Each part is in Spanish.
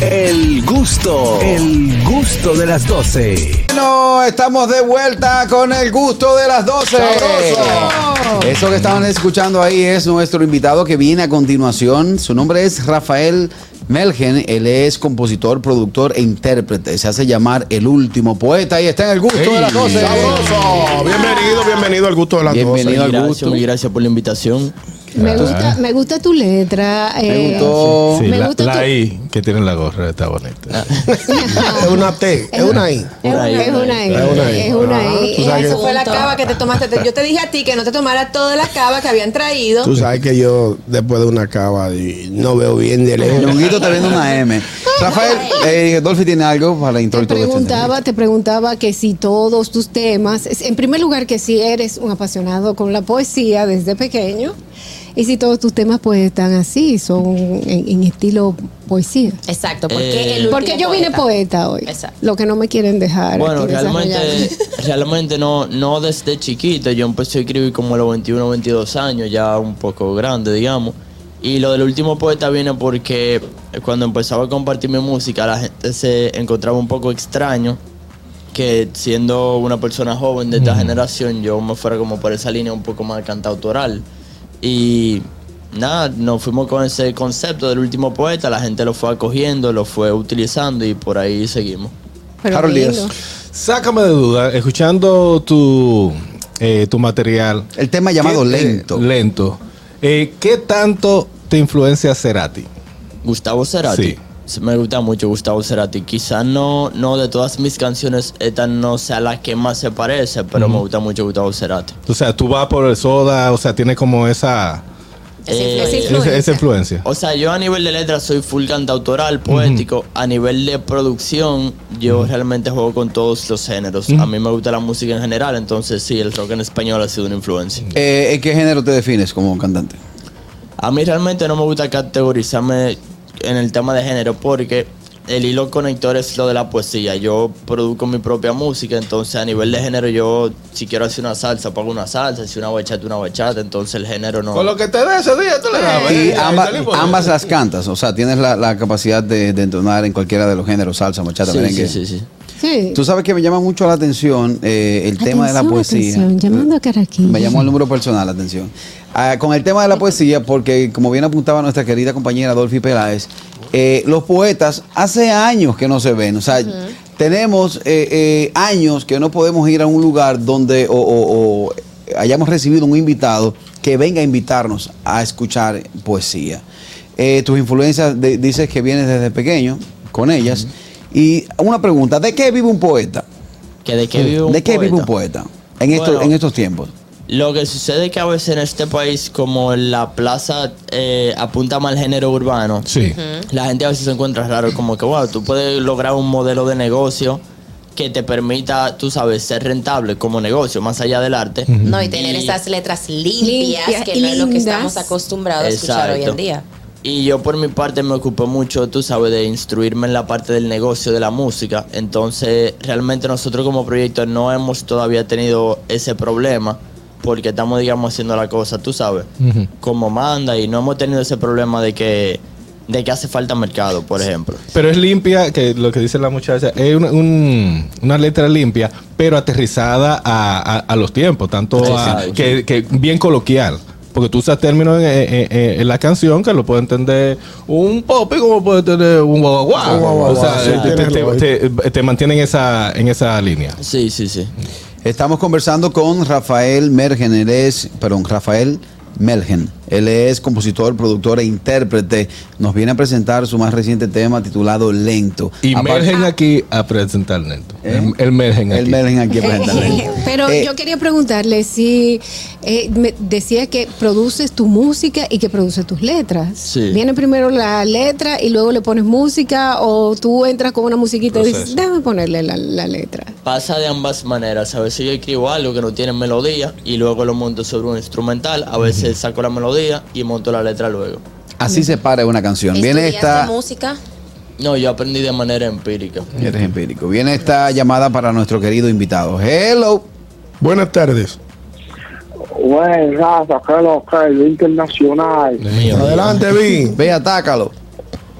El gusto, el gusto de las 12. Bueno, estamos de vuelta con el gusto de las 12. Eso que estaban escuchando ahí es nuestro invitado que viene a continuación. Su nombre es Rafael Melgen. Él es compositor, productor e intérprete. Se hace llamar el último poeta y está en el gusto de las 12. Sabroso. Bienvenido, bienvenido al gusto de las Bienvenido al Gracias, gusto. muy gracias por la invitación. Me gusta, me gusta tu letra. Me eh, gustó. Sí, Me la, gusta la tu- I que tiene en la gorra está bonita. Es una T, es una I. Es una, es una I. Es una I. Es una Ah, I. Eso que- fue la cava que te tomaste. Te- Yo te dije a ti que no te tomara toda la cava que habían traído. Tú sabes que yo después de una cava no veo bien de lejos. Está viendo una M. Rafael, eh, Dolphy tiene algo para Te introducir esto. preguntaba, te preguntaba que si todos tus temas, es- en primer lugar que si eres un apasionado con la poesía desde pequeño y si todos tus temas pues están así, son en, en estilo poesía. Exacto, porque Eh, el Porque último yo vine poeta hoy. Exacto. Lo que no me quieren dejar. Bueno, realmente, realmente no, no desde chiquito. Yo empecé a escribir como a los 21, 22 años, ya un poco grande, digamos. Y lo del último poeta viene porque cuando empezaba a compartir mi música, la gente se encontraba un poco extraño que siendo una persona joven de esta generación, yo me fuera como por esa línea un poco más cantautoral. Y nada, nos fuimos con ese concepto del último poeta, la gente lo fue acogiendo, lo fue utilizando y por ahí seguimos. Pero Harold. Díaz. Sácame de duda, escuchando tu, eh, tu material. El tema llamado ¿qué- Lento. eh, lento. Eh, ¿Qué tanto te influencia Cerati? Gustavo Cerati. Sí. Me gusta mucho Gustavo Cerati. Quizás no, no de todas mis canciones, esta no sea la que más se parece, pero me gusta mucho Gustavo Cerati. O sea, tú vas por el soda, o sea, tiene como esa, Eh, Esa influencia. esa influencia. O sea, yo a nivel de letra soy full cantautoral, poético. A nivel de producción, yo realmente juego con todos los géneros. A mí me gusta la música en general, entonces sí, el rock en español ha sido una influencia. Eh, ¿En qué género te defines como cantante? A mí realmente no me gusta categorizarme en el tema de género porque el hilo conector es lo de la poesía. Yo produzco mi propia música, entonces a nivel de género yo si quiero hacer una salsa, pago una salsa, si una bachata, una bachata, entonces el género no... Con lo que te dé ese día, tú le das. Y ¿eh? ambas, las cantas, o sea, tienes la, la capacidad de, de entonar en cualquiera de los géneros, salsa, bachata, sí, merengue. sí, sí, sí. Sí. Tú sabes que me llama mucho la atención eh, el tema de la poesía. atención, llamando a Caraquillo. Me llamó el número personal, atención. Ah, con el tema de la poesía, porque como bien apuntaba nuestra querida compañera Dolphy Peláez, eh, los poetas hace años que no se ven. O sea, tenemos eh, eh, años que no podemos ir a un lugar donde o, o- o hayamos recibido un invitado que venga a invitarnos a escuchar poesía. Eh, tus influencias, de- dices que vienes desde pequeño con ellas. Y una pregunta, ¿de qué vive un poeta? ¿Que ¿De qué vive un ¿De qué vive un poeta? poeta en, estos, Bueno. en estos tiempos? Lo que sucede es que a veces en este país, como la plaza eh, apunta más al género urbano, Sí. la gente a veces se encuentra raro, como que, wow, tú puedes lograr un modelo de negocio que te permita, tú sabes, ser rentable como negocio, más allá del arte. No, y tener Y- esas letras limpias, Limpias que no es lo que estamos acostumbrados a escuchar hoy en día. Y yo por mi parte me ocupé mucho, tú sabes, de instruirme en la parte del negocio de la música. Entonces, realmente nosotros como proyecto no hemos todavía tenido ese problema porque estamos, digamos, haciendo la cosa, tú sabes, como manda y no hemos tenido ese problema de que, de que hace falta mercado, por ejemplo. Pero es limpia, que lo que dice la muchacha, es una, un- una letra limpia, pero aterrizada a, a- a los tiempos, tanto a- que, que bien coloquial. Porque tú usas términos en, en- en- en la canción que lo puede entender un pop y como puede tener un guau, O sea, sí, te, te- razón. te- te mantienen esa, en esa línea. Sí, sí, sí. Estamos conversando con Rafael Mergen, él es, perdón, Rafael Melgen. Él es compositor, productor e intérprete. Nos viene a presentar su más reciente tema titulado Lento. Y mergen aquí a presentar lento. ¿Eh? El, el mergen aquí. El Melgen aquí a presentar Lento. Pero Eh, yo quería preguntarle si eh, me decía que produces tu música y que produces tus letras. Sí. ¿Viene primero la letra y luego le pones música o tú entras con una musiquita y dices, déjame ponerle la, la letra? Pasa de ambas maneras. A veces yo escribo algo que no tiene melodía y luego lo monto sobre un instrumental. A veces saco la melodía y monto la letra luego. Así se para una canción. Viene ¿Estudiaste esta. música? No, yo aprendí de manera empírica. Eres empírico. Viene esta llamada para nuestro querido invitado. Hello. Buenas tardes. Güey, raza, que lo que, lo internacional. Mío. Adelante, Vi. Ve, atácalo.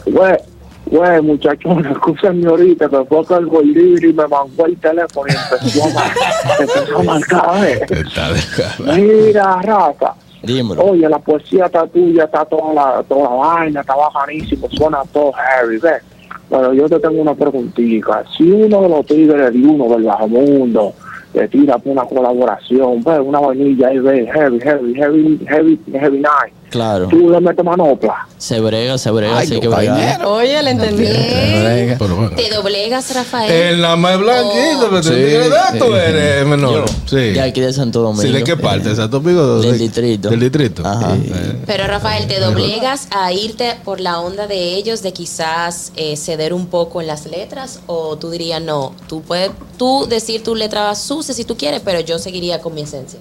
Güey, Güey, muchachos, me excusan ahorita, que fue que el gordillo y me mandó el teléfono y empezó a, empezó a marcar. ¿eh? Está de- Mira, Rafa. Oye, la poesía está tuya, está toda la, toda la vaina, está bajanísimo, suena todo heavy, ¿ves? Pero yo te tengo una preguntita. Si uno de los tigres de uno del bajo mundo le tira por una colaboración, ¿ves? Una vainilla ahí, ¿ves? Heavy, heavy, heavy, heavy, heavy night. Claro. Tú le metes manopla. Se brega, se brega, Ay, así que compañero. Oye, le entendí. Te doblegas, Rafael. El nada más blanquito, pero Sí, de esto sí. eres menor. Yo, Sí. de aquí de Santo Domingo. Sí, ¿de qué parte? ¿Santo Domingo? Del De- distrito. Del distrito. Ajá. Eh. Pero Rafael, ¿te doblegas a irte por la onda de ellos de quizás eh, ceder un poco en las letras? ¿O tú dirías no? Tú puedes tú decir tu letra sucia si tú quieres, pero yo seguiría con mi esencia.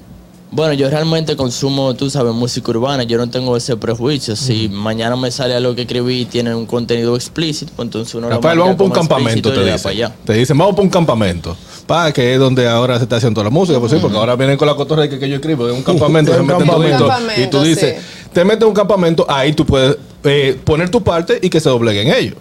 Bueno, yo realmente consumo, tú sabes, música urbana. Yo no tengo ese prejuicio. Si mañana me sale algo que escribí y tiene un contenido explícito, pues entonces uno lo Rafael, marca vamos para un campamento, te dicen. para allá. Te dicen, vamos para un campamento. Para que es donde ahora se está haciendo toda la música, pues sí, porque ahora vienen con la cotorra que, que yo escribo, es un campamento, Un se meten campamento. todito, y tú dices, sí. te metes en un campamento, ahí tú puedes eh, poner tu parte y que se dobleguen ellos.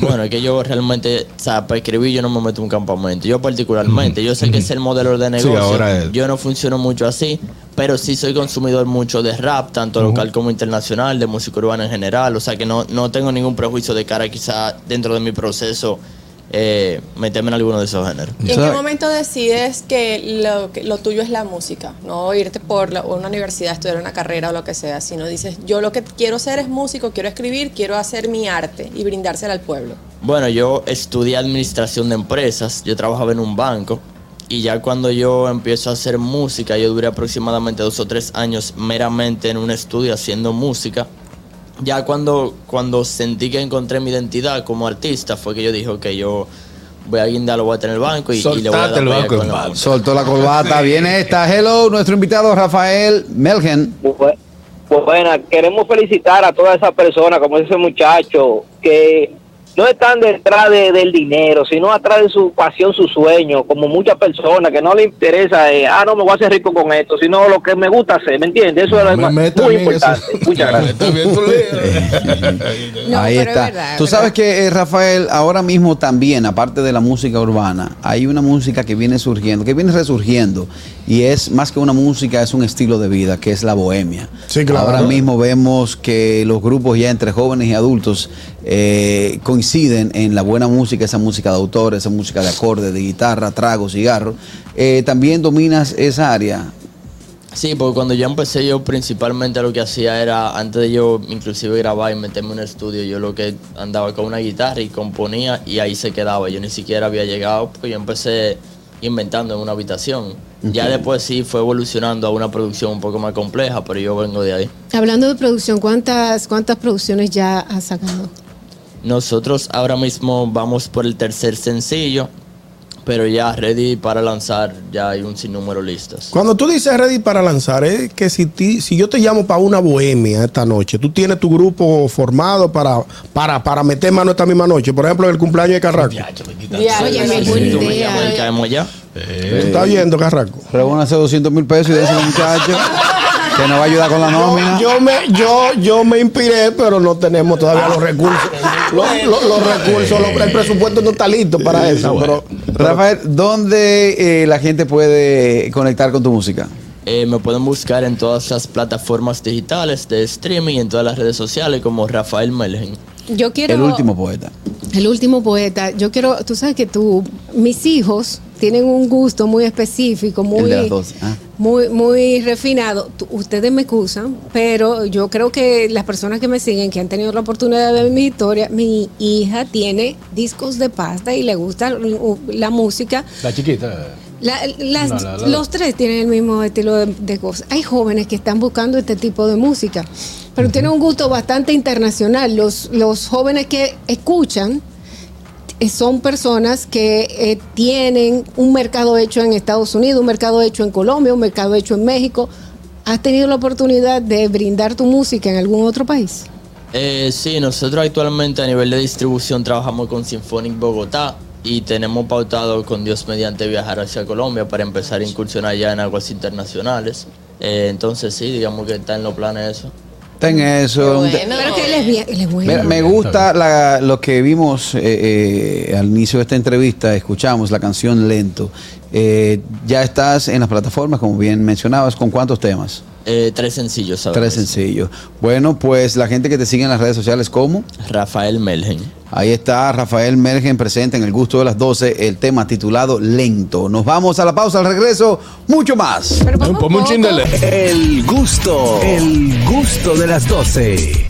Bueno, es que yo realmente, o sea, para escribir yo no me meto en un campamento. Yo particularmente, yo sé que es el modelo de negocio. ahora es. Yo no funciono mucho así, pero sí soy consumidor mucho de rap, tanto local como internacional, de música urbana en general. O sea que no, no tengo ningún prejuicio de cara quizá dentro de mi proceso eh, meterme en alguno de esos géneros. ¿Y en qué momento decides que lo, que lo tuyo es la música? No irte por la- una universidad, estudiar una carrera o lo que sea, sino dices, yo lo que quiero ser es músico, quiero escribir, quiero hacer mi arte y brindársela al pueblo. Bueno, yo estudié administración de empresas, yo trabajaba en un banco y ya cuando yo empiezo a hacer música, yo duré aproximadamente dos o tres años meramente en un estudio haciendo música. Ya cuando, cuando sentí que encontré mi identidad como artista fue que yo dije, ok, yo voy a guindar, lo voy a tener en el banco y, y le voy a dar el banco con la. Soltó la corbata. Viene esta. Hello, nuestro invitado Rafael Melgen. Pues, pues bueno, queremos felicitar a todas esas personas, como ese muchacho, que no están detrás de- del dinero, sino atrás de su pasión, su sueño, como muchas personas que no le interesa, eh, ah, no me voy a hacer rico con esto, sino lo que me gusta hacer, ¿me entiendes? Eso es lo Me muy a mí en eso. importante. Muchas gracias. No, Ahí es está. verdad, Tú es sabes que, eh, Rafael, ahora mismo también, aparte de la música urbana, hay una música que viene surgiendo, que viene resurgiendo, y es más que una música, es un estilo de vida, que es la bohemia. Sí, claro. Ahora mismo vemos que los grupos ya entre jóvenes y adultos eh, coinciden en la buena música, esa música de autor, esa música de acorde, de guitarra, trago, cigarro. Eh, también dominas esa área. Sí, porque cuando yo empecé yo principalmente lo que hacía era, antes de yo inclusive grabar y meterme en un estudio, yo lo que andaba con una guitarra y componía y ahí se quedaba. Yo ni siquiera había llegado porque yo empecé inventando en una habitación. Ya después sí fue evolucionando a una producción un poco más compleja, pero yo vengo de ahí. Hablando de producción, ¿cuántas, cuántas producciones ya has sacado? Nosotros ahora mismo vamos por el tercer sencillo, pero ya ready para lanzar, ya hay un sinnúmero listos. Cuando tú dices ready para lanzar, es que si, ti- si yo te llamo para una bohemia esta noche, tú tienes tu grupo formado para, para, para meter mano esta misma noche. Por ejemplo, el cumpleaños de Carraco. Oye, me buena Tú me llamas y idea. caemos ya. ¿Tú estás viendo, Carraco? Reúnase 200 mil pesos y de ese muchacho que nos va a ayudar con la nómina. Yo, yo me, yo, yo me inspiré, pero no tenemos todavía los recursos. Los, los- los recursos, los- el presupuesto no está listo para eso. Pero, Rafael, ¿dónde eh, la gente puede conectar con tu música? Eh, me pueden buscar en todas las plataformas digitales de streaming y en todas las redes sociales como Rafael Melgen. Yo quiero. El último poeta. El último poeta. Yo quiero. Tú sabes que tú, mis hijos tienen un gusto muy específico, muy. Dos. Ah. Muy, muy refinado. Ustedes me excusan, pero yo creo que las personas que me siguen, que han tenido la oportunidad de ver mi historia, mi hija tiene discos de pasta y le gusta uh, la música. La chiquita. La- las- No, la- la- los tres tienen el mismo estilo de, de cosas. Hay jóvenes que están buscando este tipo de música, pero tienen un gusto bastante internacional. Los, los jóvenes que escuchan son personas que eh, tienen un mercado hecho en Estados Unidos, un mercado hecho en Colombia, un mercado hecho en México. ¿Has tenido la oportunidad de brindar tu música en algún otro país? Eh, sí, nosotros actualmente a nivel de distribución trabajamos con Symphonic Bogotá y tenemos pautado con Dios mediante viajar hacia Colombia para empezar a incursionar ya en aguas internacionales. Eh, entonces sí, digamos que está en los planes eso. Está en eso. un te- Bueno. Pero que él es, bien, él es bueno. Mira, me gusta la- lo que vimos eh, eh, al inicio de esta entrevista, escuchamos la canción Lento. Eh, ya estás en las plataformas, como bien mencionabas, ¿con cuántos temas? Eh, tres sencillos, ¿sabes? Tres sencillos. Bueno, pues la gente que te sigue en las redes sociales, ¿cómo? Rafael Melgen. Ahí está Rafael Mergen presente en el gusto de las 12, el tema titulado Lento. Nos vamos a la pausa, al regreso, mucho más. Pero vamos Ponme un poco. chin de le- El gusto, el gusto de las 12.